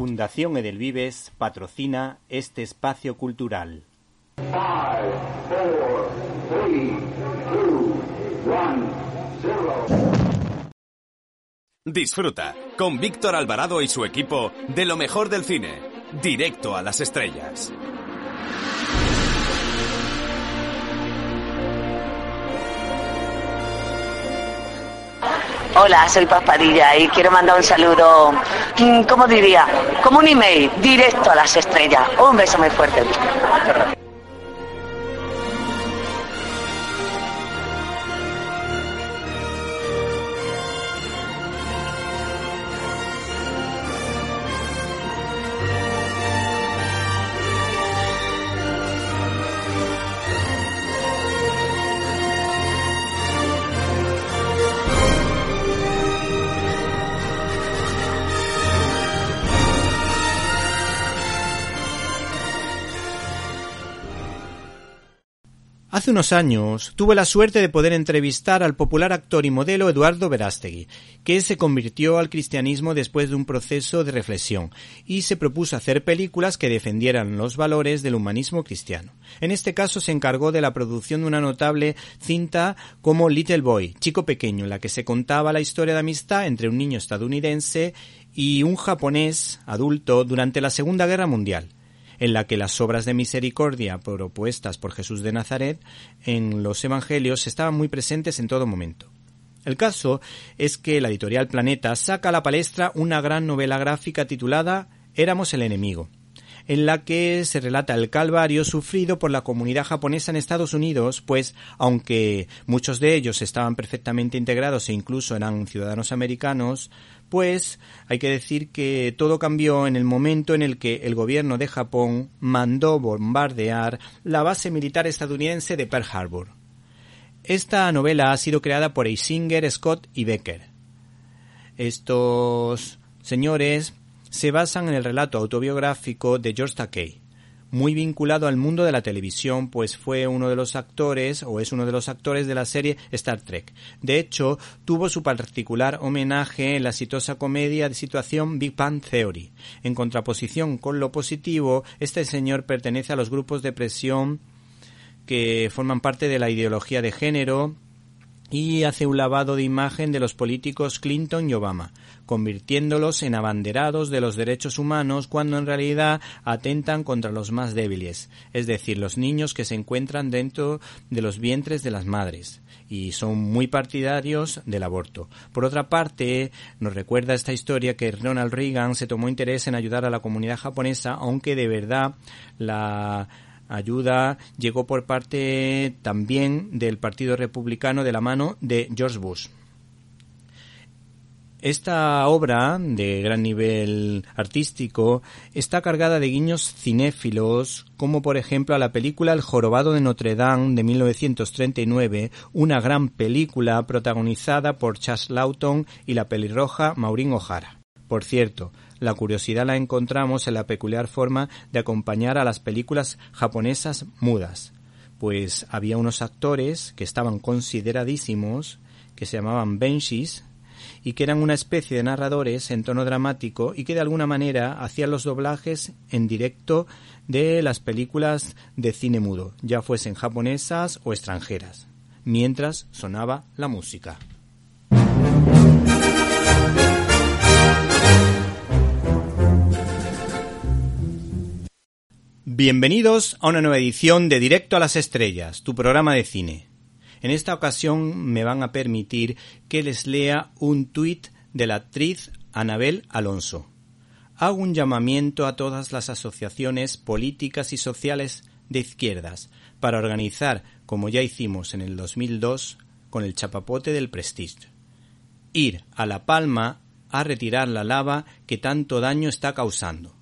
Fundación Edelvives patrocina este espacio cultural. Disfruta con Víctor Alvarado y su equipo de lo mejor del cine, directo a las estrellas. Hola, soy Paspadilla y quiero mandar un saludo, mm, ¿cómo diría? Como un email, directo a las estrellas. Un beso muy fuerte. Hace unos años tuve la suerte de poder entrevistar al popular actor y modelo Eduardo Verástegui, que se convirtió al cristianismo después de un proceso de reflexión y se propuso hacer películas que defendieran los valores del humanismo cristiano. En este caso se encargó de la producción de una notable cinta como Little Boy, Chico Pequeño, en la que se contaba la historia de amistad entre un niño estadounidense y un japonés adulto durante la Segunda Guerra Mundial en la que las obras de misericordia propuestas por Jesús de Nazaret en los Evangelios estaban muy presentes en todo momento. El caso es que la editorial Planeta saca a la palestra una gran novela gráfica titulada Éramos el enemigo, en la que se relata el calvario sufrido por la comunidad japonesa en Estados Unidos, pues aunque muchos de ellos estaban perfectamente integrados e incluso eran ciudadanos americanos, pues hay que decir que todo cambió en el momento en el que el gobierno de Japón mandó bombardear la base militar estadounidense de Pearl Harbor. Esta novela ha sido creada por Eisinger, Scott y Becker. Estos señores se basan en el relato autobiográfico de George Takei, muy vinculado al mundo de la televisión, pues fue uno de los actores o es uno de los actores de la serie Star Trek. De hecho, tuvo su particular homenaje en la exitosa comedia de situación Big Bang Theory. En contraposición con lo positivo, este señor pertenece a los grupos de presión que forman parte de la ideología de género, y hace un lavado de imagen de los políticos Clinton y Obama, convirtiéndolos en abanderados de los derechos humanos cuando en realidad atentan contra los más débiles, es decir, los niños que se encuentran dentro de los vientres de las madres y son muy partidarios del aborto. Por otra parte, nos recuerda esta historia que Ronald Reagan se tomó interés en ayudar a la comunidad japonesa, aunque de verdad la ayuda llegó por parte también del Partido Republicano de la mano de George Bush. Esta obra, de gran nivel artístico, está cargada de guiños cinéfilos, como por ejemplo a la película El jorobado de Notre Dame de 1939, una gran película protagonizada por Chas Lawton y la pelirroja Maureen O'Hara. Por cierto, la curiosidad la encontramos en la peculiar forma de acompañar a las películas japonesas mudas, pues había unos actores que estaban consideradísimos, que se llamaban benshis, y que eran una especie de narradores en tono dramático y que de alguna manera hacían los doblajes en directo de las películas de cine mudo, ya fuesen japonesas o extranjeras, mientras sonaba la música. Bienvenidos a una nueva edición de Directo a las Estrellas, tu programa de cine. En esta ocasión me van a permitir que les lea un tuit de la actriz Anabel Alonso. Hago un llamamiento a todas las asociaciones políticas y sociales de izquierdas para organizar, como ya hicimos en el 2002 con el chapapote del Prestige, ir a La Palma a retirar la lava que tanto daño está causando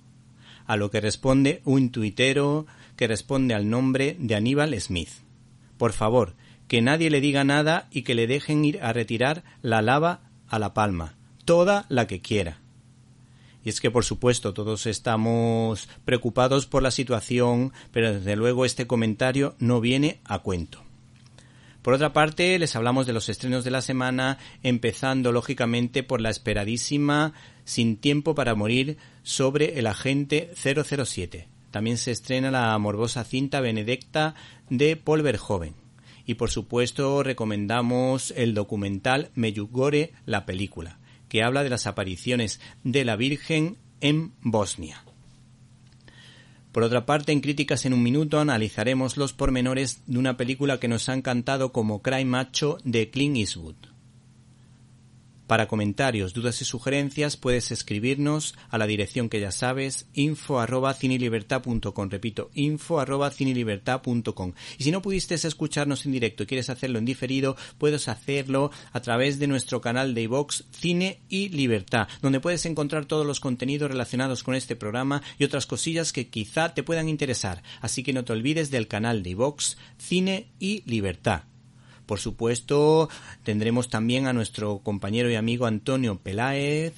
a lo que responde un tuitero que responde al nombre de Aníbal Smith. Por favor, que nadie le diga nada y que le dejen ir a retirar la lava a la palma, toda la que quiera. Y es que, por supuesto, todos estamos preocupados por la situación, pero desde luego este comentario no viene a cuento. Por otra parte, les hablamos de los estrenos de la semana, empezando lógicamente por la esperadísima Sin tiempo para morir sobre el agente 007. También se estrena la morbosa cinta Benedicta de Paul Verhoeven. Y por supuesto recomendamos el documental Meyugore, la película, que habla de las apariciones de la Virgen en Bosnia. Por otra parte, en Críticas en un Minuto analizaremos los pormenores de una película que nos ha encantado como Cry Macho de Clint Eastwood. Para comentarios, dudas y sugerencias puedes escribirnos a la dirección que ya sabes, info arroba. Repito, info arroba cinelibertad.com. Y si no pudiste escucharnos en directo y quieres hacerlo en diferido, puedes hacerlo a través de nuestro canal de iVox Cine y Libertad, donde puedes encontrar todos los contenidos relacionados con este programa y otras cosillas que quizá te puedan interesar. Así que no te olvides del canal de iVox Cine y Libertad. Por supuesto, tendremos también a nuestro compañero y amigo Antonio Peláez,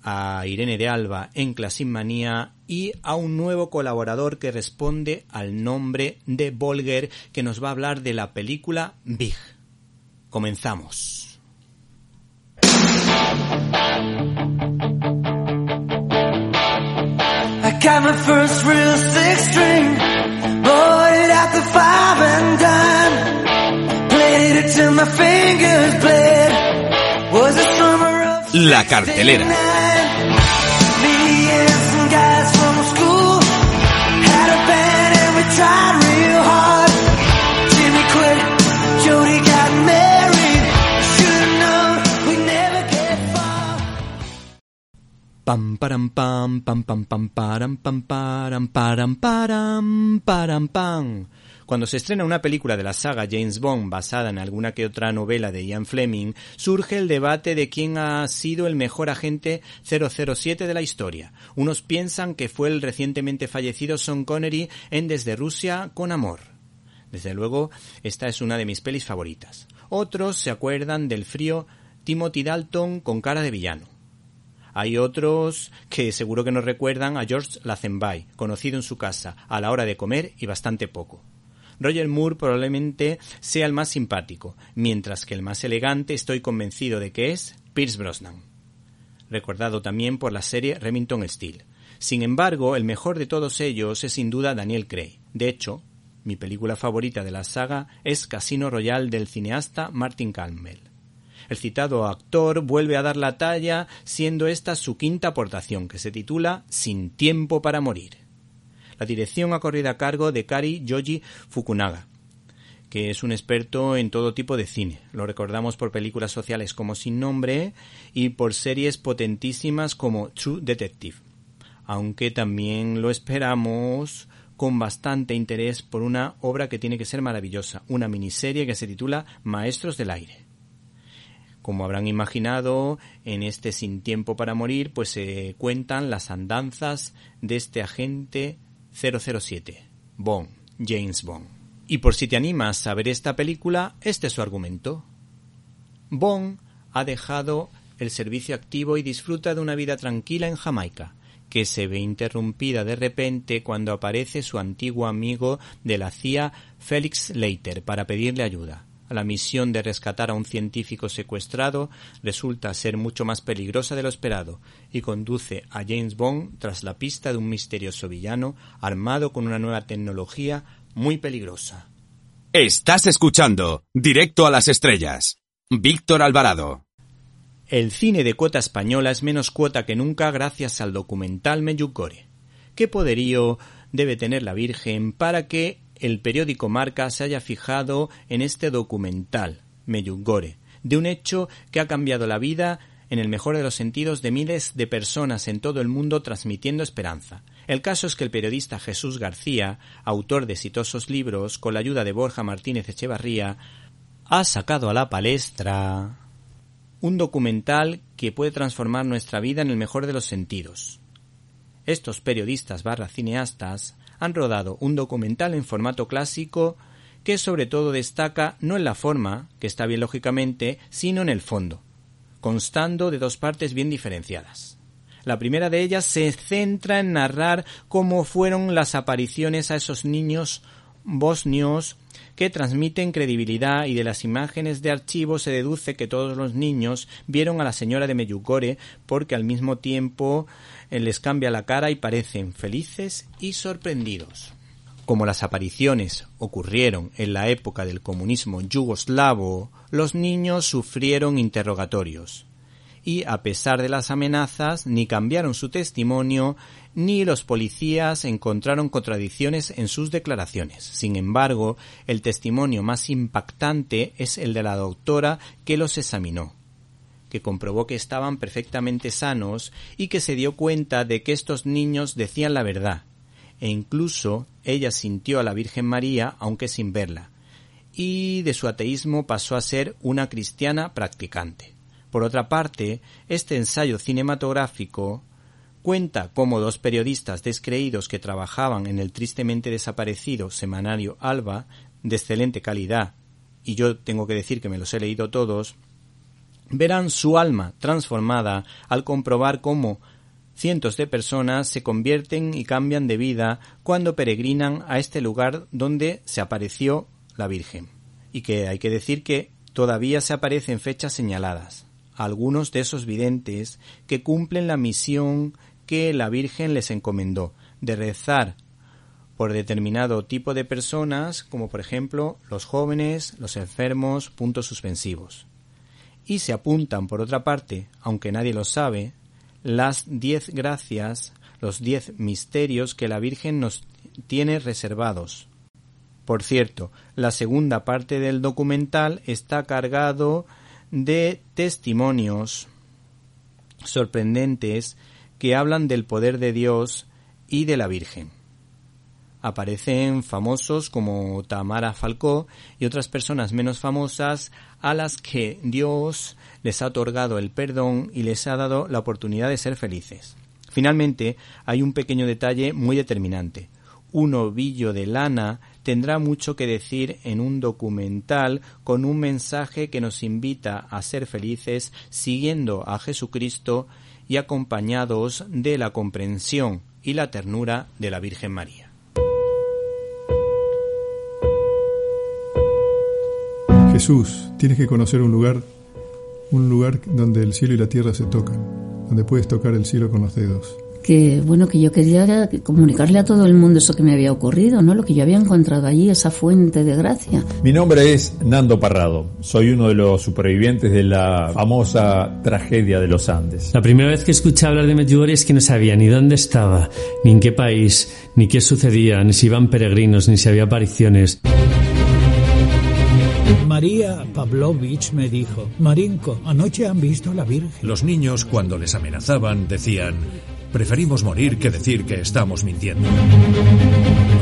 a Irene de Alba en Clasinmanía y a un nuevo colaborador que responde al nombre de Volger que nos va a hablar de la película Big. Comenzamos. La cartelera. Pam param pam pam pam pam param pam param param param param pam cuando se estrena una película de la saga James Bond basada en alguna que otra novela de Ian Fleming, surge el debate de quién ha sido el mejor agente 007 de la historia. Unos piensan que fue el recientemente fallecido Sean Connery en Desde Rusia con Amor. Desde luego, esta es una de mis pelis favoritas. Otros se acuerdan del frío Timothy Dalton con cara de villano. Hay otros que seguro que nos recuerdan a George Lazenby, conocido en su casa a la hora de comer y bastante poco. Roger Moore probablemente sea el más simpático, mientras que el más elegante estoy convencido de que es Pierce Brosnan, recordado también por la serie Remington Steel. Sin embargo, el mejor de todos ellos es sin duda Daniel Craig. De hecho, mi película favorita de la saga es Casino Royale del cineasta Martin Campbell. El citado actor vuelve a dar la talla, siendo esta su quinta aportación, que se titula Sin tiempo para morir. La dirección ha corrido a cargo de Kari Yoji Fukunaga, que es un experto en todo tipo de cine. Lo recordamos por películas sociales como Sin Nombre y por series potentísimas como True Detective. Aunque también lo esperamos con bastante interés por una obra que tiene que ser maravillosa, una miniserie que se titula Maestros del Aire. Como habrán imaginado, en este Sin Tiempo para Morir, pues se cuentan las andanzas de este agente 007, Bond, James Bond. Y por si te animas a ver esta película, este es su argumento. Bond ha dejado el servicio activo y disfruta de una vida tranquila en Jamaica, que se ve interrumpida de repente cuando aparece su antiguo amigo de la CIA, Felix Leiter, para pedirle ayuda la misión de rescatar a un científico secuestrado resulta ser mucho más peligrosa de lo esperado y conduce a James Bond tras la pista de un misterioso villano armado con una nueva tecnología muy peligrosa. Estás escuchando Directo a las Estrellas. Víctor Alvarado. El cine de cuota española es menos cuota que nunca gracias al documental Meyugore. ¿Qué poderío debe tener la Virgen para que el periódico Marca se haya fijado en este documental, Meyugore, de un hecho que ha cambiado la vida en el mejor de los sentidos de miles de personas en todo el mundo transmitiendo esperanza. El caso es que el periodista Jesús García, autor de exitosos libros con la ayuda de Borja Martínez Echevarría, ha sacado a la palestra un documental que puede transformar nuestra vida en el mejor de los sentidos. Estos periodistas barra cineastas han rodado un documental en formato clásico que sobre todo destaca no en la forma, que está bien lógicamente, sino en el fondo, constando de dos partes bien diferenciadas. La primera de ellas se centra en narrar cómo fueron las apariciones a esos niños bosnios que transmiten credibilidad y de las imágenes de archivo se deduce que todos los niños vieron a la señora de Meyugore porque al mismo tiempo eh, les cambia la cara y parecen felices y sorprendidos. Como las apariciones ocurrieron en la época del comunismo yugoslavo, los niños sufrieron interrogatorios y a pesar de las amenazas ni cambiaron su testimonio ni los policías encontraron contradicciones en sus declaraciones. Sin embargo, el testimonio más impactante es el de la doctora que los examinó que comprobó que estaban perfectamente sanos y que se dio cuenta de que estos niños decían la verdad, e incluso ella sintió a la Virgen María aunque sin verla, y de su ateísmo pasó a ser una cristiana practicante. Por otra parte, este ensayo cinematográfico cuenta cómo dos periodistas descreídos que trabajaban en el tristemente desaparecido semanario Alba, de excelente calidad, y yo tengo que decir que me los he leído todos, verán su alma transformada al comprobar cómo cientos de personas se convierten y cambian de vida cuando peregrinan a este lugar donde se apareció la Virgen. Y que hay que decir que todavía se aparecen fechas señaladas algunos de esos videntes que cumplen la misión que la Virgen les encomendó, de rezar por determinado tipo de personas, como por ejemplo los jóvenes, los enfermos, puntos suspensivos. Y se apuntan, por otra parte, aunque nadie lo sabe, las diez gracias, los diez misterios que la Virgen nos tiene reservados. Por cierto, la segunda parte del documental está cargado de testimonios sorprendentes que hablan del poder de Dios y de la Virgen. Aparecen famosos como Tamara Falcó y otras personas menos famosas a las que Dios les ha otorgado el perdón y les ha dado la oportunidad de ser felices. Finalmente, hay un pequeño detalle muy determinante. Un ovillo de lana tendrá mucho que decir en un documental con un mensaje que nos invita a ser felices siguiendo a Jesucristo y acompañados de la comprensión y la ternura de la Virgen María. Jesús, tienes que conocer un lugar, un lugar donde el cielo y la tierra se tocan, donde puedes tocar el cielo con los dedos que bueno que yo quería comunicarle a todo el mundo eso que me había ocurrido, ¿no? Lo que yo había encontrado allí, esa fuente de gracia. Mi nombre es Nando Parrado. Soy uno de los supervivientes de la famosa tragedia de los Andes. La primera vez que escuché hablar de Medjugorje es que no sabía ni dónde estaba, ni en qué país, ni qué sucedía, ni si iban peregrinos, ni si había apariciones. María Pavlovich me dijo, Marinko, anoche han visto a la Virgen. Los niños cuando les amenazaban decían, Preferimos morir que decir que estamos mintiendo.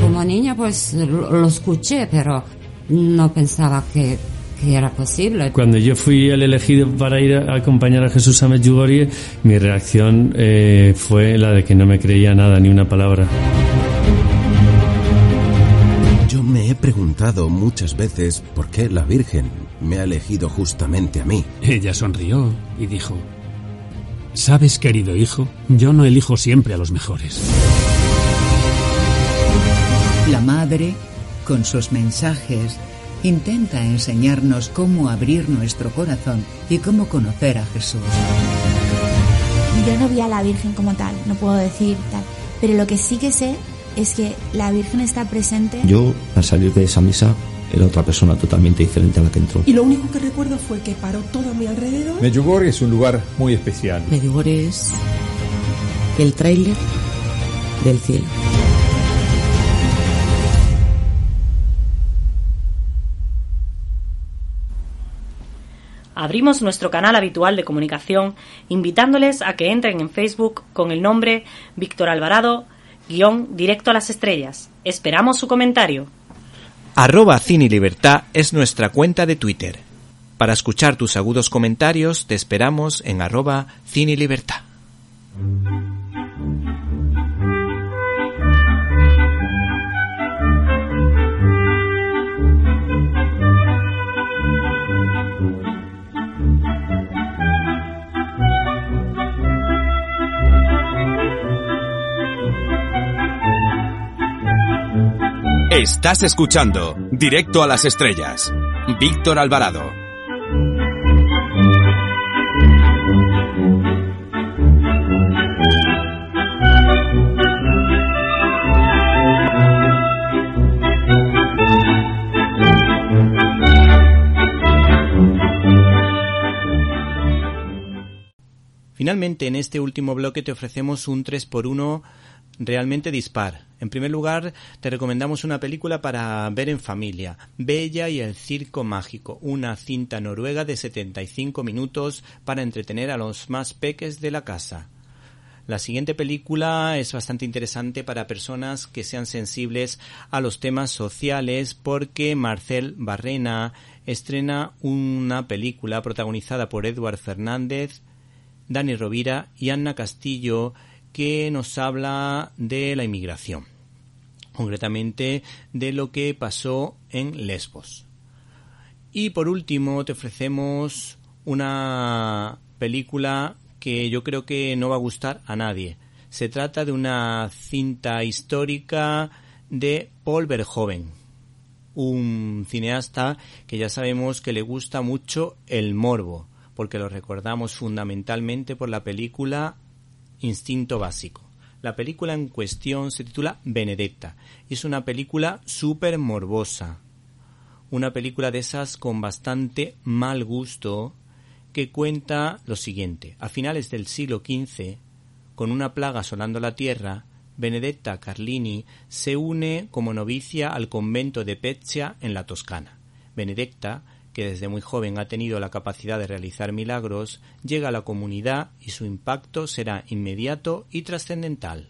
Como niña pues lo, escuché, pero no pensaba que, era posible. Cuando yo fui el elegido para ir a acompañar a Jesús a Medjugorje, mi reacción eh, fue la de que no me creía nada, ni una palabra. Yo me he preguntado muchas veces por qué la Virgen me ha elegido justamente a mí. Ella sonrió y dijo, Sabes, querido hijo, yo no elijo siempre a los mejores. La madre, con sus mensajes, intenta enseñarnos cómo abrir nuestro corazón y cómo conocer a Jesús. Yo no vi a la Virgen como tal, no puedo decir tal, pero lo que sí que sé es que la Virgen está presente. Yo, al salir de esa misa, era otra persona totalmente diferente a la que entró. Y lo único que recuerdo fue que paró todo a mi alrededor. Medjugorje es un lugar muy especial. Medjugorje es el tráiler del cielo. Abrimos nuestro canal habitual de comunicación invitándoles a que entren en Facebook con el nombre Víctor Alvarado, guion directo a las estrellas. Esperamos su comentario. Arroba Cine Libertad es nuestra cuenta de Twitter. Para escuchar tus agudos comentarios te esperamos en arroba Cine Libertad. Estás escuchando Directo a las Estrellas. Víctor Alvarado. Finalmente, en este último bloque te ofrecemos un 3x1 realmente dispar. En primer lugar, te recomendamos una película para ver en familia, Bella y el Circo Mágico, una cinta noruega de 75 minutos para entretener a los más peques de la casa. La siguiente película es bastante interesante para personas que sean sensibles a los temas sociales porque Marcel Barrena estrena una película protagonizada por Edward Fernández, Dani Rovira y Anna Castillo que nos habla de la inmigración, concretamente de lo que pasó en Lesbos. Y por último te ofrecemos una película que yo creo que no va a gustar a nadie. Se trata de una cinta histórica de Paul Verhoeven, un cineasta que ya sabemos que le gusta mucho el morbo, porque lo recordamos fundamentalmente por la película Instinto Básico. La película en cuestión se titula Benedetta. Es una película súper morbosa. Una película de esas con bastante mal gusto que cuenta lo siguiente. A finales del siglo XV, con una plaga asolando la tierra, Benedetta Carlini se une como novicia al convento de Peccia en la Toscana. Benedetta que desde muy joven ha tenido la capacidad de realizar milagros, llega a la comunidad y su impacto será inmediato y trascendental.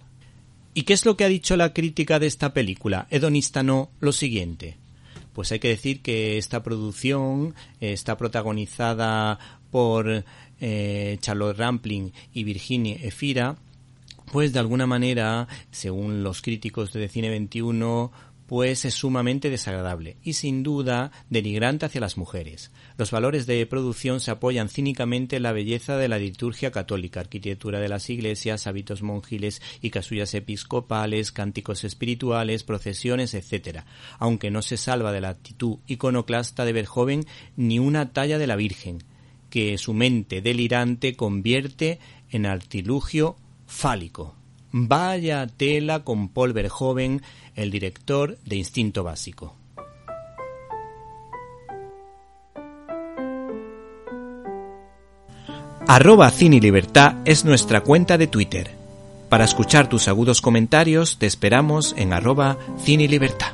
¿Y qué es lo que ha dicho la crítica de esta película? Hedonista no, lo siguiente. Pues hay que decir que esta producción está protagonizada por eh, Charlotte Rampling y Virginie Efira, pues de alguna manera, según los críticos de Cine 21, pues es sumamente desagradable y sin duda denigrante hacia las mujeres. Los valores de producción se apoyan cínicamente en la belleza de la liturgia católica, arquitectura de las iglesias, hábitos monjiles y casullas episcopales, cánticos espirituales, procesiones, etc., aunque no se salva de la actitud iconoclasta de Verjoven ni una talla de la Virgen, que su mente delirante convierte en artilugio fálico. Vaya tela con Paul Verhoeven, el director de Instinto Básico. Arroba Cine Libertad es nuestra cuenta de Twitter. Para escuchar tus agudos comentarios te esperamos en arroba Cine Libertad.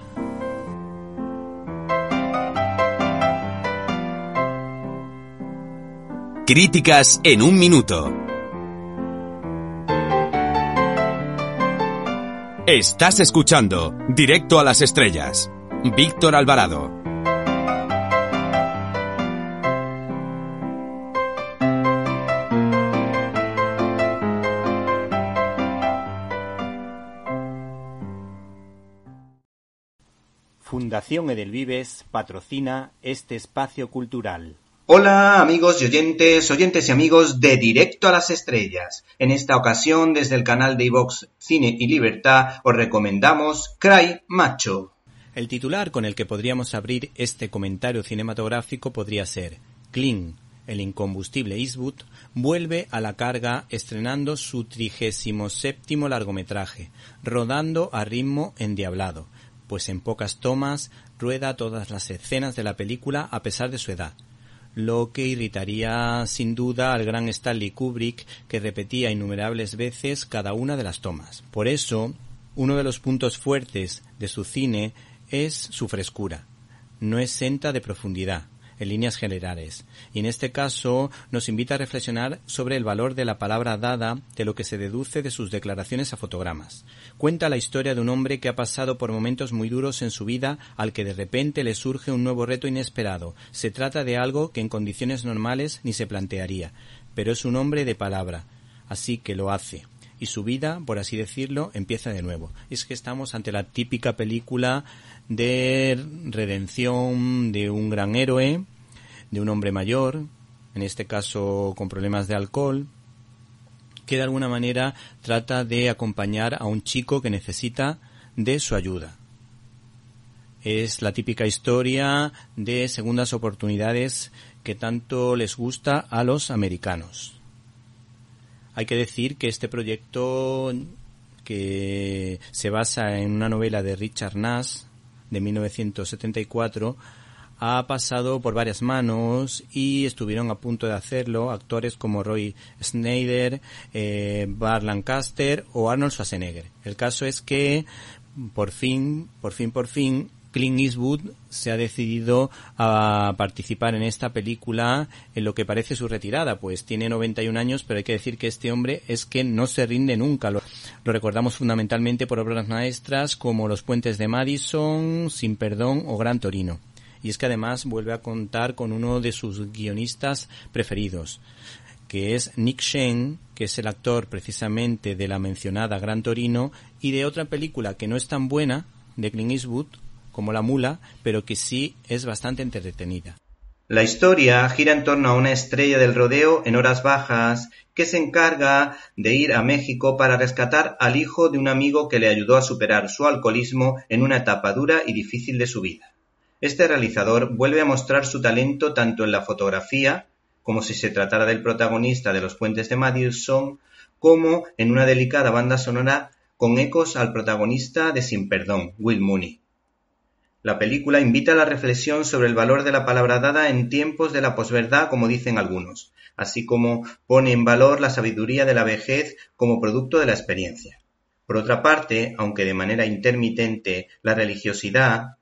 Críticas en un minuto. Estás escuchando Directo a las Estrellas. Víctor Alvarado. Fundación Edelvives patrocina este espacio cultural. Hola amigos y oyentes, oyentes y amigos de Directo a las Estrellas. En esta ocasión, desde el canal de iVox Cine y Libertad, os recomendamos Cry Macho. El titular con el que podríamos abrir este comentario cinematográfico podría ser Clean, el incombustible Eastwood, vuelve a la carga estrenando su trigésimo séptimo largometraje, rodando a ritmo endiablado, pues en pocas tomas rueda todas las escenas de la película a pesar de su edad lo que irritaría sin duda al gran Stanley Kubrick que repetía innumerables veces cada una de las tomas. Por eso, uno de los puntos fuertes de su cine es su frescura. No es senta de profundidad, en líneas generales, y en este caso nos invita a reflexionar sobre el valor de la palabra dada de lo que se deduce de sus declaraciones a fotogramas. Cuenta la historia de un hombre que ha pasado por momentos muy duros en su vida al que de repente le surge un nuevo reto inesperado. Se trata de algo que en condiciones normales ni se plantearía, pero es un hombre de palabra, así que lo hace y su vida, por así decirlo, empieza de nuevo. Es que estamos ante la típica película de redención de un gran héroe, de un hombre mayor, en este caso con problemas de alcohol, que de alguna manera trata de acompañar a un chico que necesita de su ayuda. Es la típica historia de segundas oportunidades que tanto les gusta a los americanos. Hay que decir que este proyecto que se basa en una novela de Richard Nash de 1974 ha pasado por varias manos y estuvieron a punto de hacerlo actores como Roy Schneider, eh, Bar Lancaster o Arnold Schwarzenegger. El caso es que por fin, por fin, por fin, Clint Eastwood se ha decidido a participar en esta película en lo que parece su retirada, pues tiene 91 años, pero hay que decir que este hombre es que no se rinde nunca. Lo, lo recordamos fundamentalmente por obras maestras como Los puentes de Madison, Sin perdón o Gran Torino. Y es que además vuelve a contar con uno de sus guionistas preferidos, que es Nick Shane, que es el actor precisamente de la mencionada Gran Torino y de otra película que no es tan buena, de Clint Eastwood, como La Mula, pero que sí es bastante entretenida. La historia gira en torno a una estrella del rodeo en horas bajas que se encarga de ir a México para rescatar al hijo de un amigo que le ayudó a superar su alcoholismo en una etapa dura y difícil de su vida. Este realizador vuelve a mostrar su talento tanto en la fotografía, como si se tratara del protagonista de Los Puentes de Madison, como en una delicada banda sonora con ecos al protagonista de Sin Perdón, Will Mooney. La película invita a la reflexión sobre el valor de la palabra dada en tiempos de la posverdad, como dicen algunos, así como pone en valor la sabiduría de la vejez como producto de la experiencia. Por otra parte, aunque de manera intermitente, la religiosidad,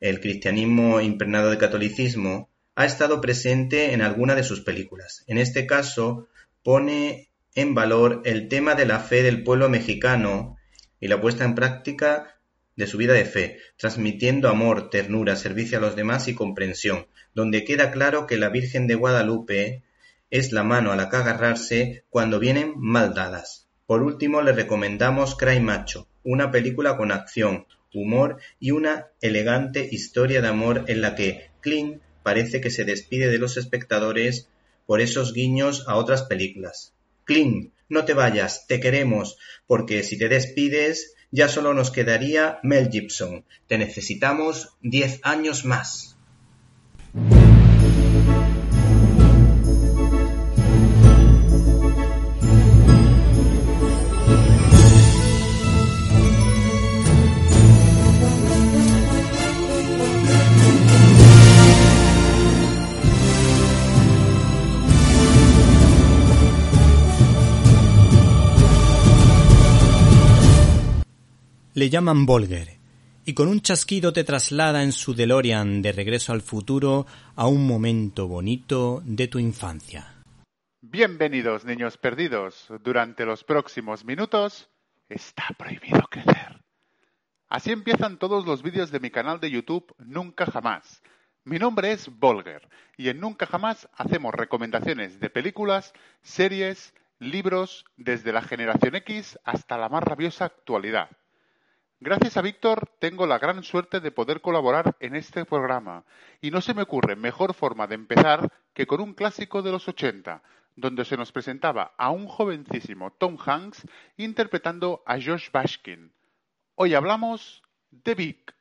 el cristianismo impregnado de catolicismo, ha estado presente en alguna de sus películas. En este caso, pone en valor el tema de la fe del pueblo mexicano y la puesta en práctica de su vida de fe, transmitiendo amor, ternura, servicio a los demás y comprensión, donde queda claro que la Virgen de Guadalupe es la mano a la que agarrarse cuando vienen mal dadas. Por último, le recomendamos Cry Macho, una película con acción, humor y una elegante historia de amor en la que Clint parece que se despide de los espectadores por esos guiños a otras películas. Clint, no te vayas, te queremos, porque si te despides ya solo nos quedaría Mel Gibson. Te necesitamos diez años más. Le llaman Volger, y con un chasquido te traslada en su DeLorean de regreso al futuro a un momento bonito de tu infancia. Bienvenidos, niños perdidos. Durante los próximos minutos está prohibido crecer. Así empiezan todos los vídeos de mi canal de YouTube Nunca Jamás. Mi nombre es Volger y en Nunca Jamás hacemos recomendaciones de películas, series, libros, desde la generación X hasta la más rabiosa actualidad. Gracias a Víctor tengo la gran suerte de poder colaborar en este programa y no se me ocurre mejor forma de empezar que con un clásico de los 80, donde se nos presentaba a un jovencísimo Tom Hanks interpretando a Josh Bashkin. Hoy hablamos de Vic.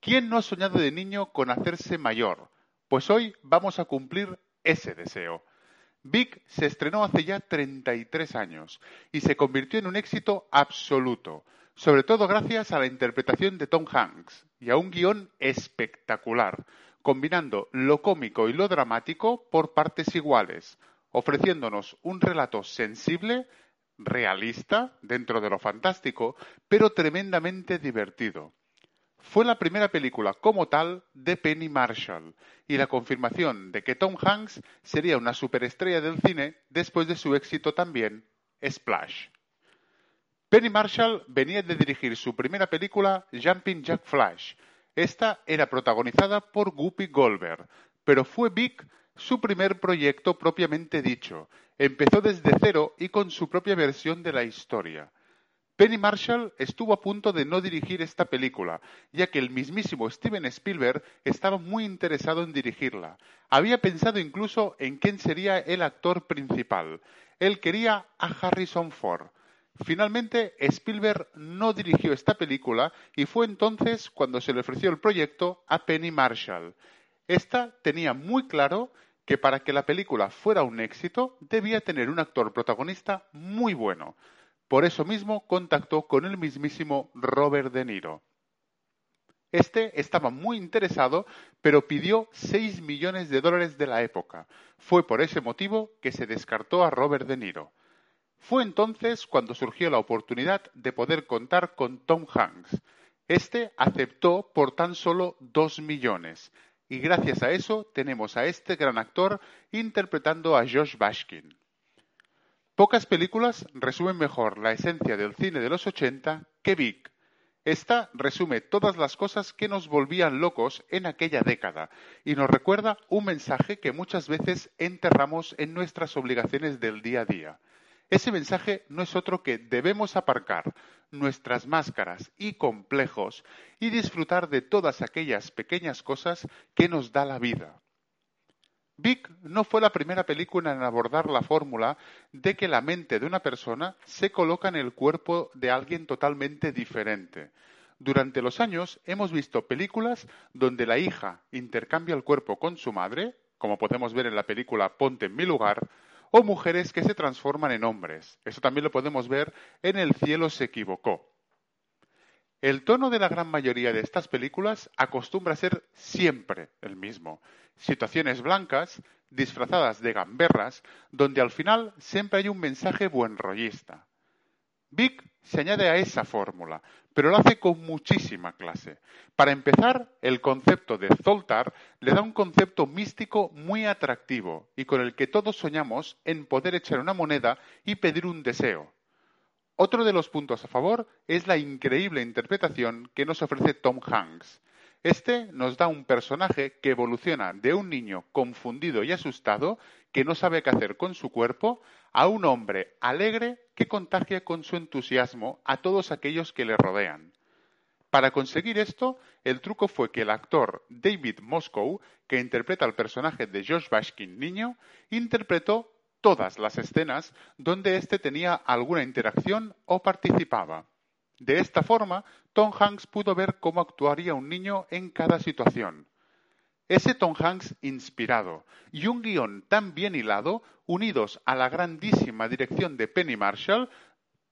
¿Quién no ha soñado de niño con hacerse mayor? Pues hoy vamos a cumplir ese deseo. Vic se estrenó hace ya 33 años y se convirtió en un éxito absoluto sobre todo gracias a la interpretación de Tom Hanks y a un guion espectacular, combinando lo cómico y lo dramático por partes iguales, ofreciéndonos un relato sensible, realista, dentro de lo fantástico, pero tremendamente divertido. Fue la primera película como tal de Penny Marshall y la confirmación de que Tom Hanks sería una superestrella del cine después de su éxito también, Splash. Penny Marshall venía de dirigir su primera película Jumping Jack Flash. Esta era protagonizada por Guppy Goldberg, pero fue Vic su primer proyecto propiamente dicho. Empezó desde cero y con su propia versión de la historia. Penny Marshall estuvo a punto de no dirigir esta película, ya que el mismísimo Steven Spielberg estaba muy interesado en dirigirla. Había pensado incluso en quién sería el actor principal. Él quería a Harrison Ford. Finalmente, Spielberg no dirigió esta película y fue entonces cuando se le ofreció el proyecto a Penny Marshall. Esta tenía muy claro que para que la película fuera un éxito debía tener un actor protagonista muy bueno. Por eso mismo contactó con el mismísimo Robert De Niro. Este estaba muy interesado, pero pidió 6 millones de dólares de la época. Fue por ese motivo que se descartó a Robert De Niro. Fue entonces cuando surgió la oportunidad de poder contar con Tom Hanks. Este aceptó por tan solo 2 millones. Y gracias a eso tenemos a este gran actor interpretando a Josh Bashkin. Pocas películas resumen mejor la esencia del cine de los 80 que Big, esta resume todas las cosas que nos volvían locos en aquella década y nos recuerda un mensaje que muchas veces enterramos en nuestras obligaciones del día a día. Ese mensaje no es otro que debemos aparcar nuestras máscaras y complejos y disfrutar de todas aquellas pequeñas cosas que nos da la vida. Vic no fue la primera película en abordar la fórmula de que la mente de una persona se coloca en el cuerpo de alguien totalmente diferente. Durante los años hemos visto películas donde la hija intercambia el cuerpo con su madre, como podemos ver en la película Ponte en mi lugar, o mujeres que se transforman en hombres. Eso también lo podemos ver en El cielo se equivocó. El tono de la gran mayoría de estas películas acostumbra a ser siempre el mismo. Situaciones blancas, disfrazadas de gamberras, donde al final siempre hay un mensaje buenrollista. Vic se añade a esa fórmula, pero lo hace con muchísima clase. Para empezar, el concepto de Zoltar le da un concepto místico muy atractivo y con el que todos soñamos en poder echar una moneda y pedir un deseo. Otro de los puntos a favor es la increíble interpretación que nos ofrece Tom Hanks. Este nos da un personaje que evoluciona de un niño confundido y asustado que no sabe qué hacer con su cuerpo a un hombre alegre que contagia con su entusiasmo a todos aquellos que le rodean. Para conseguir esto, el truco fue que el actor David Moscow, que interpreta al personaje de Josh Bashkin niño, interpretó todas las escenas donde éste tenía alguna interacción o participaba. De esta forma, Tom Hanks pudo ver cómo actuaría un niño en cada situación. Ese Tom Hanks inspirado y un guion tan bien hilado, unidos a la grandísima dirección de Penny Marshall,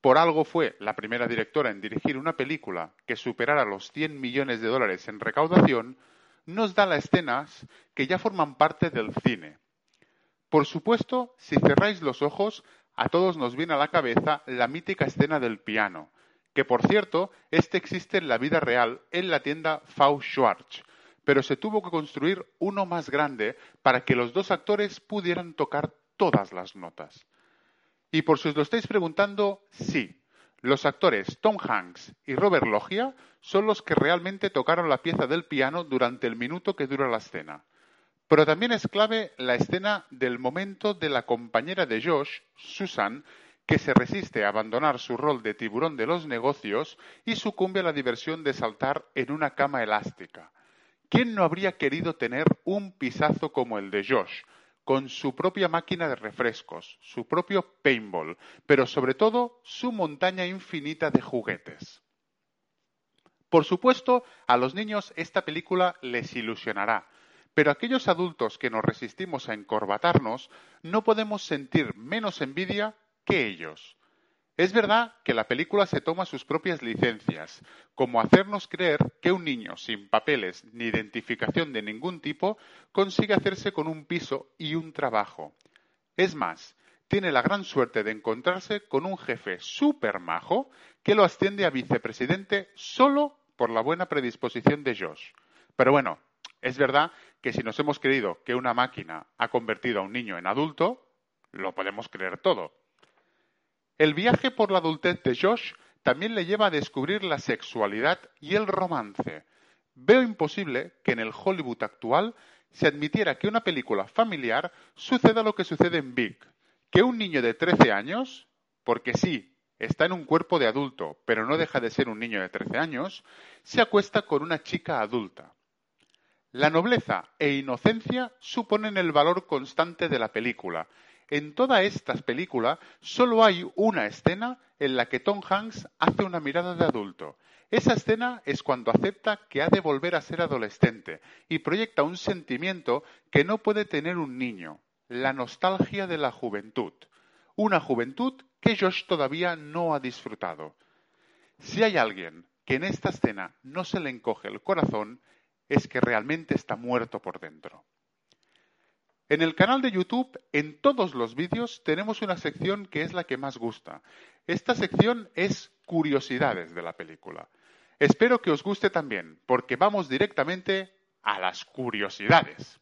por algo fue la primera directora en dirigir una película que superara los 100 millones de dólares en recaudación, nos da las escenas que ya forman parte del cine. Por supuesto, si cerráis los ojos, a todos nos viene a la cabeza la mítica escena del piano, que por cierto, este existe en la vida real en la tienda Faust Schwarz, pero se tuvo que construir uno más grande para que los dos actores pudieran tocar todas las notas. Y por si os lo estáis preguntando, sí, los actores Tom Hanks y Robert Loggia son los que realmente tocaron la pieza del piano durante el minuto que dura la escena. Pero también es clave la escena del momento de la compañera de Josh, Susan, que se resiste a abandonar su rol de tiburón de los negocios y sucumbe a la diversión de saltar en una cama elástica. ¿Quién no habría querido tener un pisazo como el de Josh, con su propia máquina de refrescos, su propio paintball, pero sobre todo su montaña infinita de juguetes? Por supuesto, a los niños esta película les ilusionará, pero aquellos adultos que nos resistimos a encorbatarnos no podemos sentir menos envidia que ellos. Es verdad que la película se toma sus propias licencias, como hacernos creer que un niño sin papeles ni identificación de ningún tipo consigue hacerse con un piso y un trabajo. Es más, tiene la gran suerte de encontrarse con un jefe súper majo que lo asciende a vicepresidente solo por la buena predisposición de Josh. Pero bueno, es verdad que si nos hemos creído que una máquina ha convertido a un niño en adulto, lo podemos creer todo. El viaje por la adultez de Josh también le lleva a descubrir la sexualidad y el romance. Veo imposible que en el Hollywood actual se admitiera que una película familiar suceda lo que sucede en Big, que un niño de 13 años, porque sí, está en un cuerpo de adulto, pero no deja de ser un niño de 13 años, se acuesta con una chica adulta. La nobleza e inocencia suponen el valor constante de la película. En toda esta película solo hay una escena en la que Tom Hanks hace una mirada de adulto. Esa escena es cuando acepta que ha de volver a ser adolescente y proyecta un sentimiento que no puede tener un niño, la nostalgia de la juventud. Una juventud que Josh todavía no ha disfrutado. Si hay alguien que en esta escena no se le encoge el corazón, es que realmente está muerto por dentro. En el canal de YouTube, en todos los vídeos, tenemos una sección que es la que más gusta. Esta sección es curiosidades de la película. Espero que os guste también, porque vamos directamente a las curiosidades.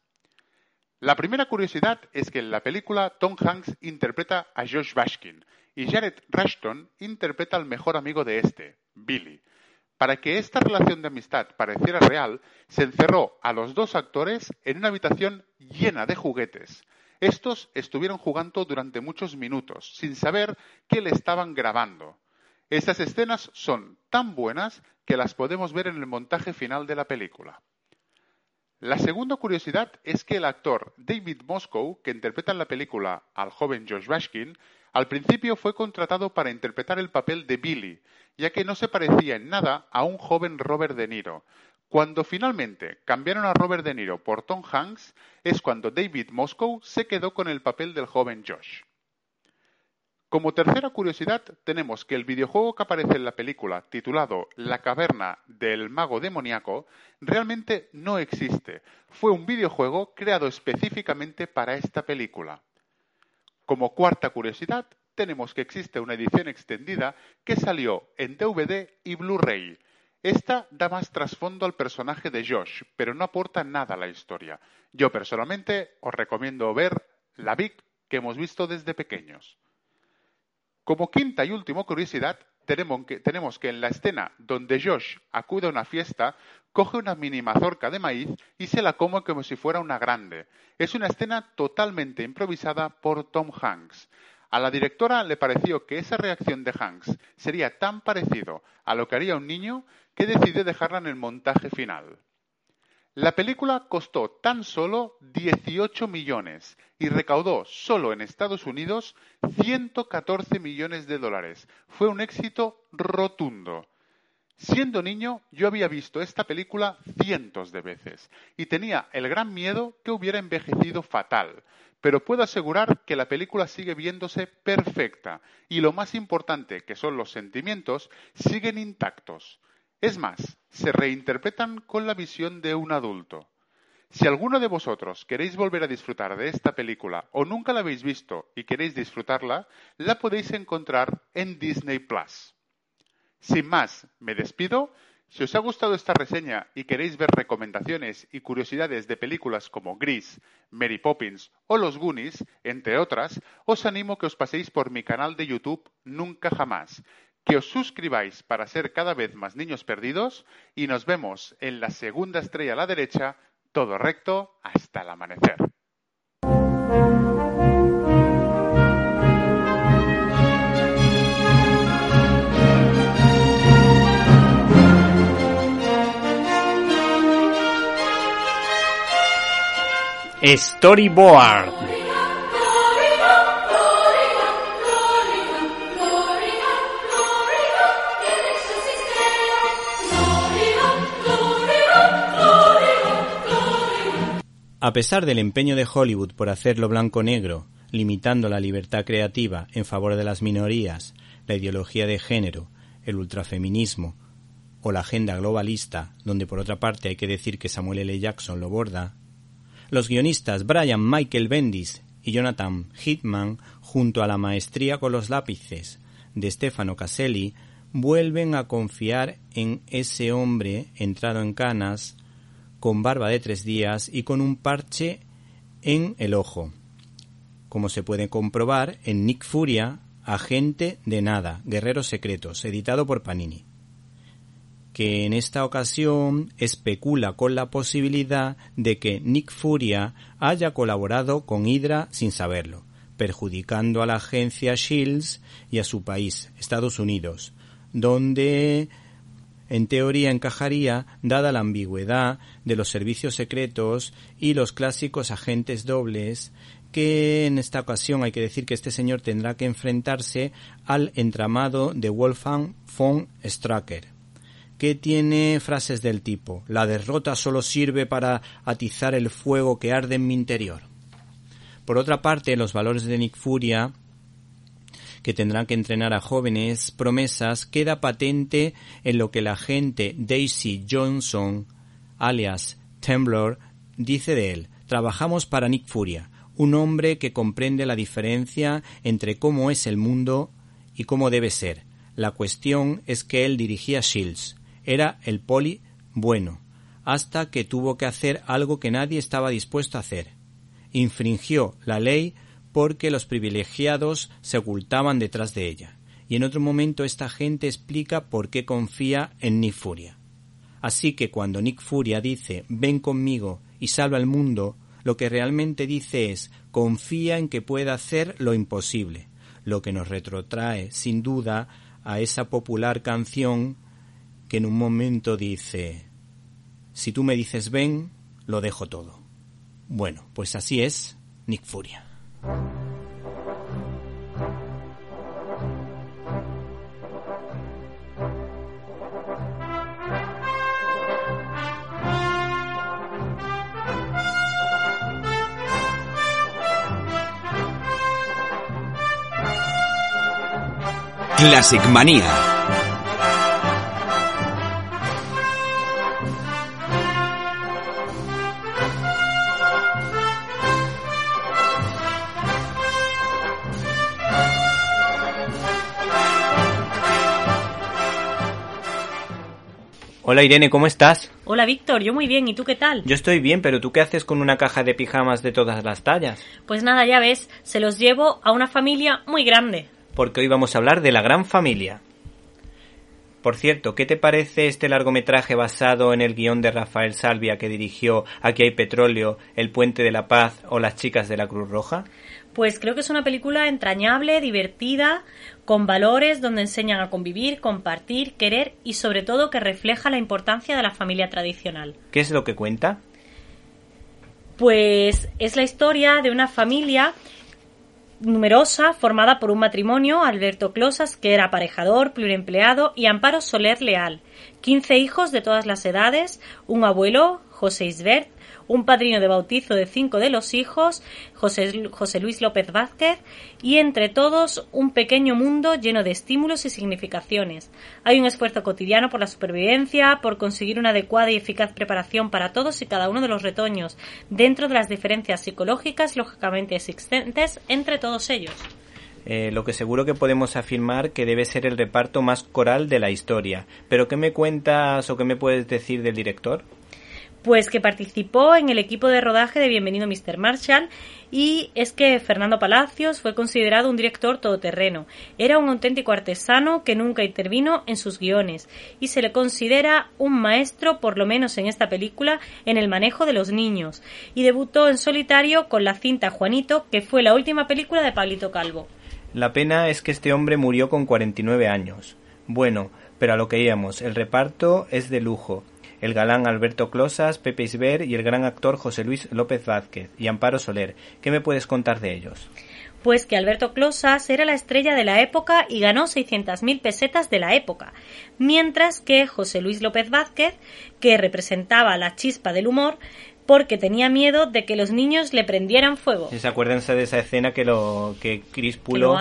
La primera curiosidad es que en la película Tom Hanks interpreta a Josh Bashkin y Jared Rushton interpreta al mejor amigo de este, Billy. Para que esta relación de amistad pareciera real, se encerró a los dos actores en una habitación llena de juguetes. Estos estuvieron jugando durante muchos minutos, sin saber que le estaban grabando. Estas escenas son tan buenas que las podemos ver en el montaje final de la película. La segunda curiosidad es que el actor David Moscow, que interpreta en la película al joven Josh Bashkin, al principio fue contratado para interpretar el papel de Billy, ya que no se parecía en nada a un joven Robert De Niro. Cuando finalmente cambiaron a Robert De Niro por Tom Hanks, es cuando David Moscow se quedó con el papel del joven Josh. Como tercera curiosidad, tenemos que el videojuego que aparece en la película, titulado La caverna del mago demoníaco, realmente no existe. Fue un videojuego creado específicamente para esta película. Como cuarta curiosidad, tenemos que existe una edición extendida que salió en DVD y Blu-ray. Esta da más trasfondo al personaje de Josh, pero no aporta nada a la historia. Yo personalmente os recomiendo ver la Big que hemos visto desde pequeños. Como quinta y última curiosidad, tenemos que, en la escena donde Josh acude a una fiesta, coge una mini mazorca de maíz y se la come como si fuera una grande. Es una escena totalmente improvisada por Tom Hanks. A la directora le pareció que esa reacción de Hanks sería tan parecido a lo que haría un niño que decidió dejarla en el montaje final. La película costó tan solo 18 millones y recaudó solo en Estados Unidos 114 millones de dólares. Fue un éxito rotundo. Siendo niño, yo había visto esta película cientos de veces y tenía el gran miedo que hubiera envejecido fatal, pero puedo asegurar que la película sigue viéndose perfecta y lo más importante, que son los sentimientos, siguen intactos. Es más, se reinterpretan con la visión de un adulto. Si alguno de vosotros queréis volver a disfrutar de esta película o nunca la habéis visto y queréis disfrutarla, la podéis encontrar en Disney Plus. Sin más, me despido. Si os ha gustado esta reseña y queréis ver recomendaciones y curiosidades de películas como Gris, Mary Poppins o Los Goonies, entre otras, os animo que os paséis por mi canal de YouTube Nunca Jamás, que os suscribáis para ser cada vez más niños perdidos y nos vemos en la segunda estrella a la derecha, todo recto hasta el amanecer. Storyboard. A pesar del empeño de Hollywood por hacerlo blanco-negro, limitando la libertad creativa en favor de las minorías, la ideología de género, el ultrafeminismo o la agenda globalista, donde por otra parte hay que decir que Samuel L. Jackson lo borda, los guionistas Brian Michael Bendis y Jonathan Hitman, junto a la maestría con los lápices de Stefano Caselli, vuelven a confiar en ese hombre entrado en canas, con barba de tres días y con un parche en el ojo, como se puede comprobar en Nick Furia, Agente de Nada, Guerreros Secretos, editado por Panini que en esta ocasión especula con la posibilidad de que Nick Furia haya colaborado con Hydra sin saberlo, perjudicando a la agencia Shields y a su país, Estados Unidos, donde en teoría encajaría dada la ambigüedad de los servicios secretos y los clásicos agentes dobles que en esta ocasión hay que decir que este señor tendrá que enfrentarse al entramado de Wolfgang von Stracker, que tiene frases del tipo La derrota solo sirve para atizar el fuego que arde en mi interior. Por otra parte, los valores de Nick Furia que tendrán que entrenar a jóvenes promesas queda patente en lo que la agente Daisy Johnson, alias Temblor, dice de él. Trabajamos para Nick Furia, un hombre que comprende la diferencia entre cómo es el mundo y cómo debe ser. La cuestión es que él dirigía Shields. Era el poli bueno, hasta que tuvo que hacer algo que nadie estaba dispuesto a hacer. Infringió la ley porque los privilegiados se ocultaban detrás de ella. Y en otro momento esta gente explica por qué confía en Nick Furia. Así que cuando Nick Furia dice ven conmigo y salva al mundo, lo que realmente dice es confía en que pueda hacer lo imposible, lo que nos retrotrae sin duda a esa popular canción que en un momento dice si tú me dices ven, lo dejo todo. Bueno, pues así es Nick Furia. Classic Manía. Hola Irene, ¿cómo estás? Hola Víctor, yo muy bien, ¿y tú qué tal? Yo estoy bien, pero ¿tú qué haces con una caja de pijamas de todas las tallas? Pues nada, ya ves, se los llevo a una familia muy grande. Porque hoy vamos a hablar de la gran familia. Por cierto, ¿qué te parece este largometraje basado en el guion de Rafael Salvia que dirigió Aquí hay petróleo, El puente de la paz o Las chicas de la Cruz Roja? Pues creo que es una película entrañable, divertida, con valores donde enseñan a convivir, compartir, querer y sobre todo que refleja la importancia de la familia tradicional. ¿Qué es lo que cuenta? Pues es la historia de una familia numerosa formada por un matrimonio, Alberto Closas, que era aparejador, pluriempleado, y Amparo Soler Leal. Quince hijos de todas las edades, un abuelo, José Isbert, un padrino de bautizo de cinco de los hijos, José, Luis López Vázquez, y entre todos un pequeño mundo lleno de estímulos y significaciones. Hay un esfuerzo cotidiano por la supervivencia, por conseguir una adecuada y eficaz preparación para todos y cada uno de los retoños, dentro de las diferencias psicológicas lógicamente existentes entre todos ellos. Eh, lo que seguro que podemos afirmar que debe ser el reparto más coral de la historia. Pero ¿qué me cuentas o qué me puedes decir del director? Pues que participó en el equipo de rodaje de Bienvenido Mr. Marshall y es que Fernando Palacios fue considerado un director todoterreno. Era un auténtico artesano que nunca intervino en sus guiones y se le considera un maestro, por lo menos en esta película, en el manejo de los niños y debutó en solitario con la cinta Juanito, que fue la última película de Pablito Calvo. La pena es que este hombre murió con 49 años. Bueno, pero a lo que íbamos, el reparto es de lujo el galán Alberto Closas, Pepe Isber y el gran actor José Luis López Vázquez y Amparo Soler. ¿Qué me puedes contar de ellos? Pues que Alberto Closas era la estrella de la época y ganó 600.000 pesetas de la época, mientras que José Luis López Vázquez, que representaba la chispa del humor, porque tenía miedo de que los niños le prendieran fuego. ¿Se acuérdense de esa escena que lo que Críspulo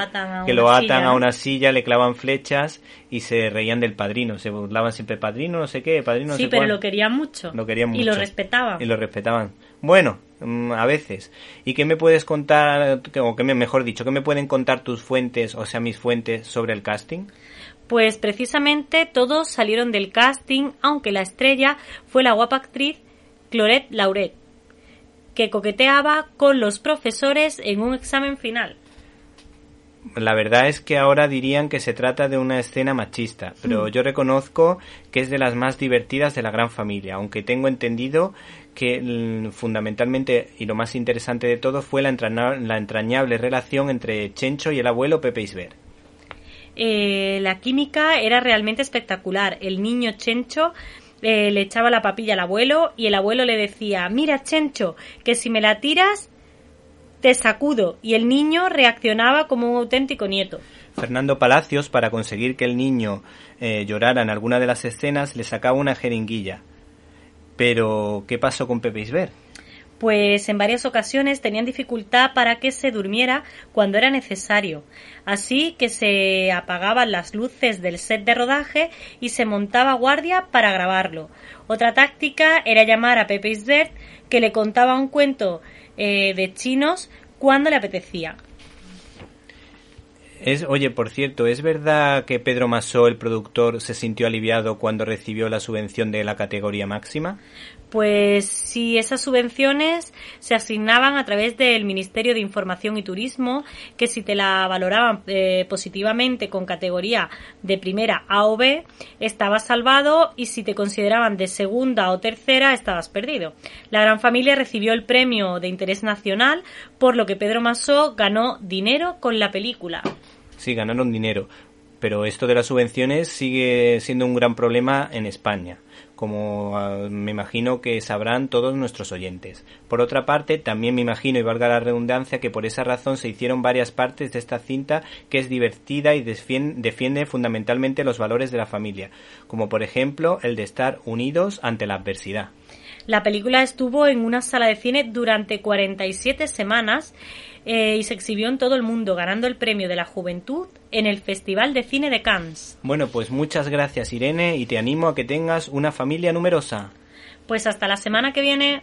que lo atan, a, una silla, le clavan flechas y se reían del padrino, se burlaban siempre padrino, no sé qué, padrino no Sí, pero lo querían mucho. Lo querían mucho. Y lo respetaban. Y lo respetaban. Bueno, mm, a veces. ¿Y qué me puedes contar o qué me mejor dicho, qué me pueden contar tus fuentes, o sea, mis fuentes sobre el casting? Pues precisamente todos salieron del casting, aunque la estrella fue la guapa actriz Cloret Lauret, que coqueteaba con los profesores en un examen final. La verdad es que ahora dirían que se trata de una escena machista, pero yo reconozco que es de las más divertidas de la gran familia, aunque tengo entendido que mm, fundamentalmente y lo más interesante de todo fue la, la entrañable relación entre Chencho y el abuelo Pepe Isber. Eh, la química era realmente espectacular. El niño Chencho eh, le echaba la papilla al abuelo y el abuelo le decía, mira Chencho, que si me la tiras, te sacudo y el niño reaccionaba como un auténtico nieto. Fernando Palacios, para conseguir que el niño eh, llorara en alguna de las escenas, le sacaba una jeringuilla. Pero, ¿qué pasó con Pepe Isbert? Pues en varias ocasiones tenían dificultad para que se durmiera cuando era necesario. Así que se apagaban las luces del set de rodaje y se montaba guardia para grabarlo. Otra táctica era llamar a Pepe Isbert que le contaba un cuento eh, de chinos cuando le apetecía. Oye, por cierto, ¿es verdad que Pedro Masó, el productor, se sintió aliviado cuando recibió la subvención de la categoría máxima? Pues si esas subvenciones se asignaban a través del Ministerio de Información y Turismo, que si te la valoraban eh, positivamente con categoría de primera A o B, estabas salvado y si te consideraban de segunda o tercera, estabas perdido. La gran familia recibió el premio de interés nacional, por lo que Pedro Masó ganó dinero con la película. Sí, ganaron dinero, pero esto de las subvenciones sigue siendo un gran problema en España como ah, me imagino que sabrán todos nuestros oyentes. Por otra parte, también me imagino, y valga la redundancia, que por esa razón se hicieron varias partes de esta cinta que es divertida y defiende, fundamentalmente los valores de la familia, como por ejemplo el de estar unidos ante la adversidad. La película estuvo en una sala de cine durante 47 semanas eh, y se exhibió en todo el mundo, ganando el premio de la juventud en el Festival de Cine de Cannes. Bueno, pues muchas gracias Irene y te animo a que tengas una familia numerosa. Pues hasta la semana que viene.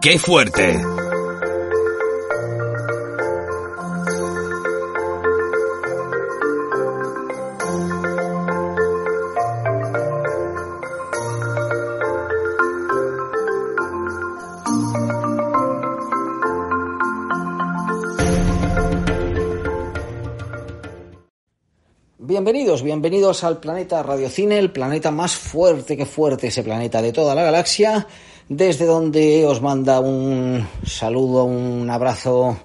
¡Qué fuerte! Bienvenidos, bienvenidos al planeta Radiocine, el planeta más fuerte que fuerte, ese planeta de toda la galaxia, desde donde os manda un saludo, un abrazo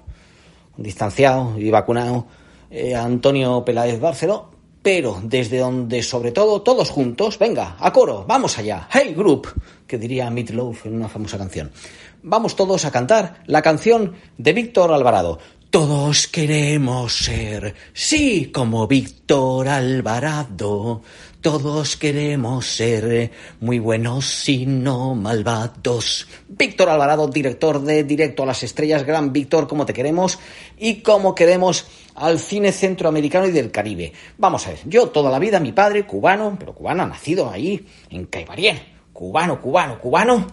distanciado y vacunado eh, Antonio Peláez Barceló, pero desde donde sobre todo todos juntos, venga, a coro, vamos allá, hey group, que diría Meatloaf en una famosa canción. Vamos todos a cantar la canción de Víctor Alvarado. Todos queremos ser, sí, como Víctor Alvarado. Todos queremos ser muy buenos y no malvados. Víctor Alvarado, director de Directo a las Estrellas, gran Víctor, como te queremos y como queremos al cine centroamericano y del Caribe. Vamos a ver, yo toda la vida, mi padre, cubano, pero cubano, nacido ahí, en Caibarien, cubano, cubano, cubano,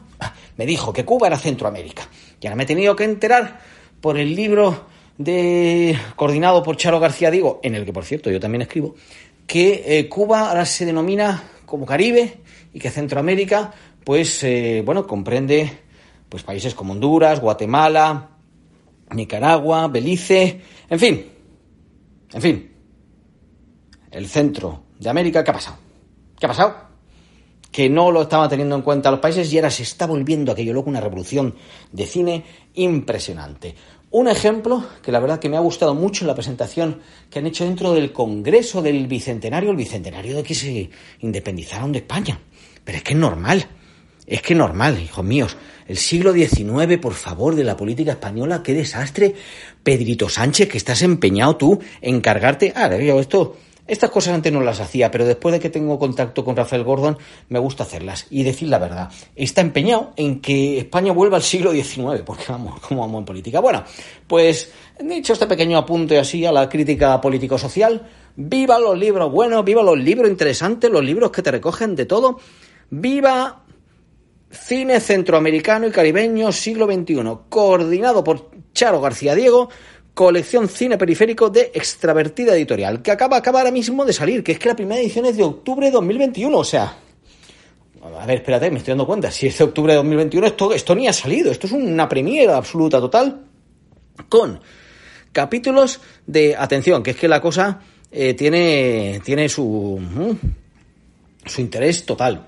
me dijo que Cuba era Centroamérica. Y ahora me he tenido que enterar por el libro de coordinado por Charo García Diego, en el que por cierto yo también escribo, que eh, Cuba ahora se denomina como Caribe y que Centroamérica, pues eh, bueno, comprende pues países como Honduras, Guatemala, Nicaragua, Belice, en fin, en fin, el centro de América, ¿qué ha pasado? ¿Qué ha pasado? Que no lo estaban teniendo en cuenta los países y ahora se está volviendo aquello loco una revolución de cine impresionante. Un ejemplo que la verdad que me ha gustado mucho en la presentación que han hecho dentro del Congreso del Bicentenario, el Bicentenario de que se independizaron de España. Pero es que es normal, es que es normal, hijos míos. El siglo XIX, por favor, de la política española, qué desastre. Pedrito Sánchez, que estás empeñado tú en cargarte. Ah, esto estas cosas antes no las hacía, pero después de que tengo contacto con Rafael Gordon, me gusta hacerlas y decir la verdad. Está empeñado en que España vuelva al siglo XIX, porque vamos, como vamos en política. Bueno, pues dicho este pequeño apunte así a la crítica político-social, viva los libros buenos, viva los libros interesantes, los libros que te recogen de todo, viva Cine Centroamericano y Caribeño siglo XXI, coordinado por Charo García Diego, colección cine periférico de Extravertida Editorial, que acaba, acaba ahora mismo de salir, que es que la primera edición es de octubre de 2021, o sea... A ver, espérate, me estoy dando cuenta, si es de octubre de 2021, esto, esto ni ha salido, esto es una premiera absoluta total, con capítulos de... Atención, que es que la cosa eh, tiene, tiene su... su interés total.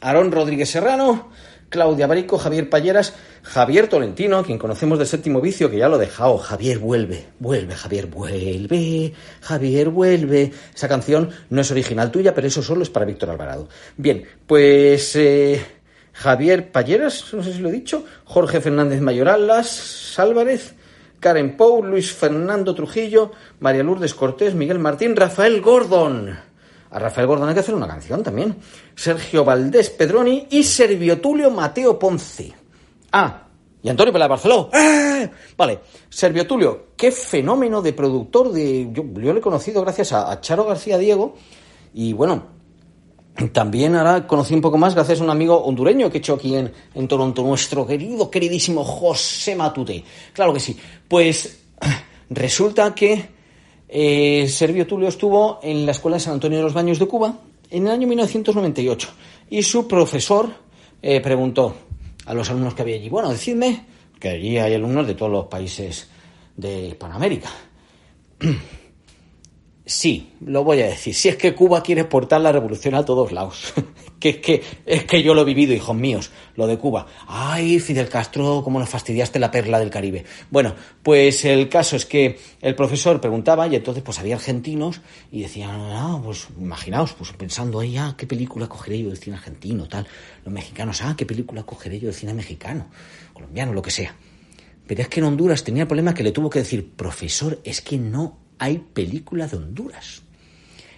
Aarón Rodríguez Serrano, Claudia Barico, Javier Palleras, Javier Tolentino, quien conocemos del séptimo vicio, que ya lo he dejado. Javier vuelve, vuelve, Javier vuelve, Javier vuelve. Esa canción no es original tuya, pero eso solo es para Víctor Alvarado. Bien, pues eh, Javier Palleras, no sé si lo he dicho, Jorge Fernández Mayoralas, Álvarez, Karen Pou, Luis Fernando Trujillo, María Lourdes Cortés, Miguel Martín, Rafael Gordon. A Rafael Gordon hay que hacer una canción también. Sergio Valdés Pedroni y Servio Tulio Mateo Ponce. Ah, y Antonio Pela Barceló. ¡Eh! Vale, Servio Tulio, qué fenómeno de productor de. Yo, yo lo he conocido gracias a, Charo García Diego. Y bueno, también ahora conocí un poco más gracias a un amigo hondureño que he hecho aquí en, en Toronto, nuestro querido, queridísimo José Matute. Claro que sí. Pues resulta que eh, Servio Tulio estuvo en la Escuela de San Antonio de los Baños de Cuba en el año 1998 y su profesor eh, preguntó a los alumnos que había allí, bueno, decidme, que allí hay alumnos de todos los países de Hispanoamérica. Sí, lo voy a decir. Si es que Cuba quiere exportar la revolución a todos lados. que es que es que yo lo he vivido, hijos míos, lo de Cuba. Ay, Fidel Castro, cómo nos fastidiaste la perla del Caribe. Bueno, pues el caso es que el profesor preguntaba y entonces pues había argentinos y decían, ah, pues imaginaos, pues pensando ahí, ah, qué película cogeré yo del cine argentino, tal. Los mexicanos, ah, qué película cogeré yo del cine mexicano, colombiano, lo que sea. Pero es que en Honduras tenía el problema que le tuvo que decir, profesor, es que no hay película de Honduras.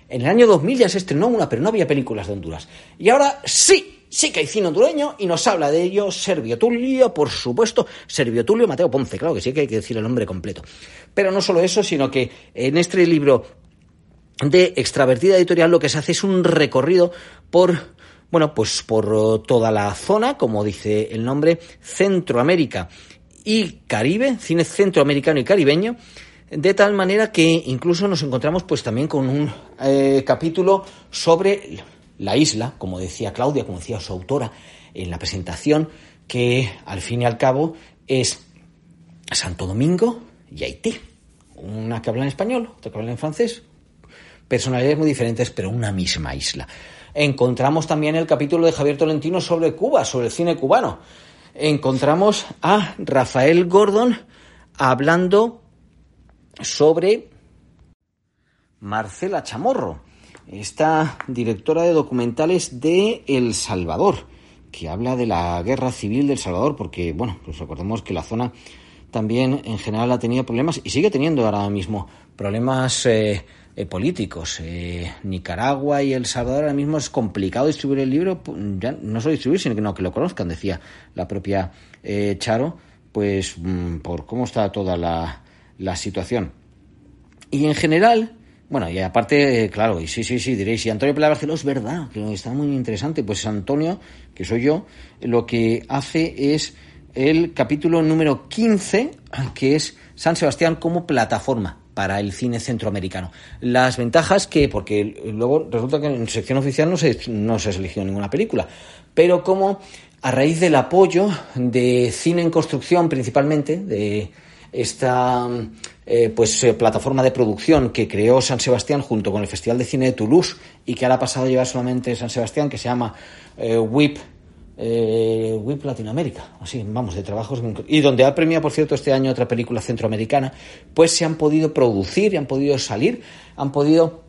En el año 2000 ya se estrenó una, pero no había películas de Honduras. Y ahora sí, sí que hay cine hondureño y nos habla de ello Servio Tulio, por supuesto, Servio Tulio Mateo Ponce, claro que sí que hay que decir el nombre completo. Pero no solo eso, sino que en este libro de Extravertida Editorial lo que se hace es un recorrido por bueno, pues por toda la zona, como dice el nombre, Centroamérica y Caribe, cine centroamericano y caribeño, de tal manera que incluso nos encontramos pues también con un eh, capítulo sobre la isla, como decía Claudia, como decía su autora en la presentación, que al fin y al cabo es Santo Domingo y Haití. Una que habla en español, otra que habla en francés. Personalidades muy diferentes, pero una misma isla. Encontramos también el capítulo de Javier Tolentino sobre Cuba, sobre el cine cubano. Encontramos a Rafael Gordon hablando sobre Marcela Chamorro, esta directora de documentales de El Salvador, que habla de la guerra civil del Salvador, porque, bueno, pues recordemos que la zona también en general ha tenido problemas y sigue teniendo ahora mismo problemas eh, eh, políticos. Eh, Nicaragua y El Salvador ahora mismo es complicado distribuir el libro, ya no solo distribuir, sino que, no, que lo conozcan, decía la propia Charo, pues mm, por cómo está toda la, la situación. Y en general, bueno, y aparte, claro, y sí, sí, sí, diréis, y Antonio Pela Barceló es verdad, que está muy interesante. Pues Antonio, que soy yo, lo que hace es el capítulo número 15, que es San Sebastián como plataforma para el cine centroamericano. Las ventajas que, porque luego resulta que en sección oficial no se, no se elegido ninguna película, pero como a raíz del apoyo de cine en construcción principalmente, de esta eh, pues eh, plataforma de producción que creó San Sebastián junto con el Festival de Cine de Toulouse y que ahora ha pasado a llevar solamente San Sebastián, que se llama eh, WIP, WIP Latinoamérica, así, vamos, de trabajos y donde ha premiado, por cierto, este año otra película centroamericana, pues se han podido producir y han podido salir, han podido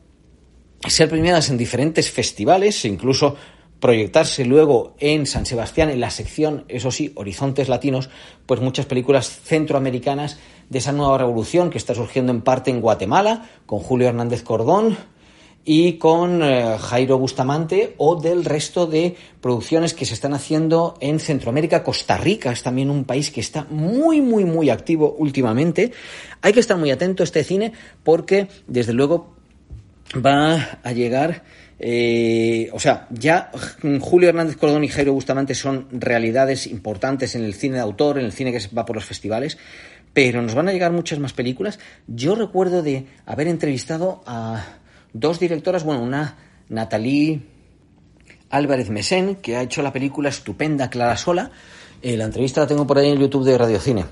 ser premiadas en diferentes festivales, incluso proyectarse luego en San Sebastián, en la sección, eso sí, Horizontes Latinos, pues muchas películas centroamericanas de esa nueva revolución que está surgiendo en parte en Guatemala, con Julio Hernández Cordón y con eh, Jairo Bustamante, o del resto de producciones que se están haciendo en Centroamérica. Costa Rica es también un país que está muy, muy, muy activo últimamente. Hay que estar muy atento a este cine porque, desde luego, va a llegar eh, o sea, ya Julio Hernández Cordón y Jairo Bustamante son realidades importantes en el cine de autor, en el cine que va por los festivales, pero nos van a llegar muchas más películas. Yo recuerdo de haber entrevistado a dos directoras, bueno, una Natalie Álvarez Mesén, que ha hecho la película estupenda Clara Sola. Eh, la entrevista la tengo por ahí en YouTube de Radio Cine.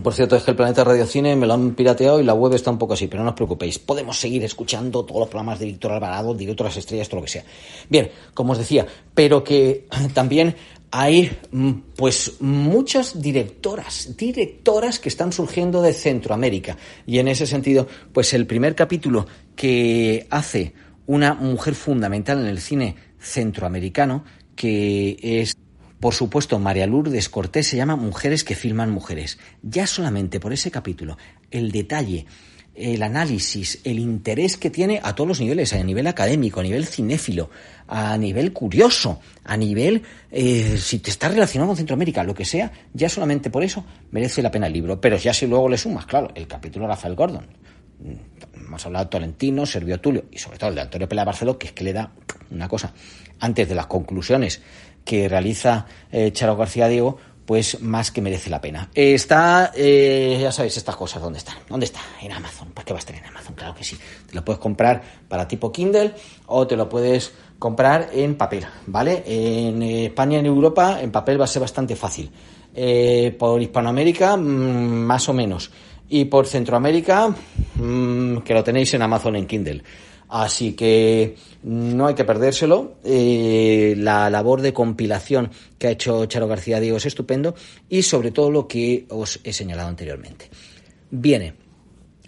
Por cierto, es que el Planeta Radio Cine me lo han pirateado y la web está un poco así, pero no os preocupéis. Podemos seguir escuchando todos los programas de Víctor Alvarado, Directo a las Estrellas, todo lo que sea. Bien, como os decía, pero que también hay mm, pues muchas directoras, directoras que están surgiendo de Centroamérica. Y en ese sentido, pues el primer capítulo que hace una mujer fundamental en el cine centroamericano, que es por supuesto, María Lourdes Cortés se llama Mujeres que filman mujeres. Ya solamente por ese capítulo, el detalle, el análisis, el interés que tiene a todos los niveles, a nivel académico, a nivel cinéfilo, a nivel curioso, a nivel, eh, si te estás relacionado con Centroamérica, lo que sea, ya solamente por eso merece la pena el libro. Pero ya si luego le sumas, claro, el capítulo Rafael Gordon, mm, hemos hablado de Tolentino, Servio Tulio y sobre todo el de Antonio Pela Barceló, que es que le da una cosa. Antes de las conclusiones que realiza eh, Charo García Diego, pues más que merece la pena. está, eh, ya sabéis estas cosas, ¿dónde están? ¿Dónde está? En Amazon. ¿Para qué va a estar en Amazon? Claro que sí. Te lo puedes comprar para tipo Kindle o te lo puedes comprar en papel, ¿vale? En España y en Europa en papel va a ser bastante fácil. Eh, por Hispanoamérica, mm, más o menos. Y por Centroamérica, mm, que lo tenéis en Amazon en Kindle. Así que no hay que perdérselo. Eh, la labor de compilación que ha hecho Charo García Diego es estupendo y sobre todo lo que os he señalado anteriormente. Viene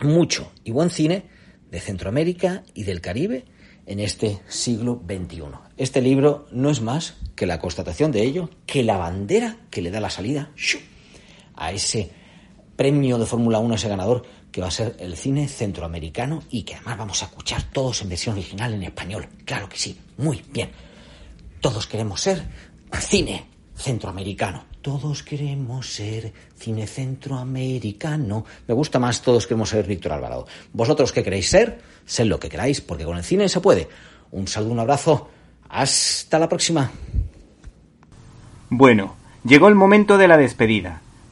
mucho y buen cine de Centroamérica y del Caribe en este siglo XXI. Este libro no es más que la constatación de ello, que la bandera que le da la salida a ese premio de Fórmula 1, ese ganador, que va a ser el cine centroamericano y que además vamos a escuchar todos en versión original en español. Claro que sí, muy bien. Todos queremos ser cine centroamericano. Todos queremos ser cine centroamericano. Me gusta más todos queremos ser Víctor Alvarado. Vosotros qué queréis ser, sed lo que queráis, porque con el cine se puede. Un saludo, un abrazo. Hasta la próxima. Bueno, llegó el momento de la despedida.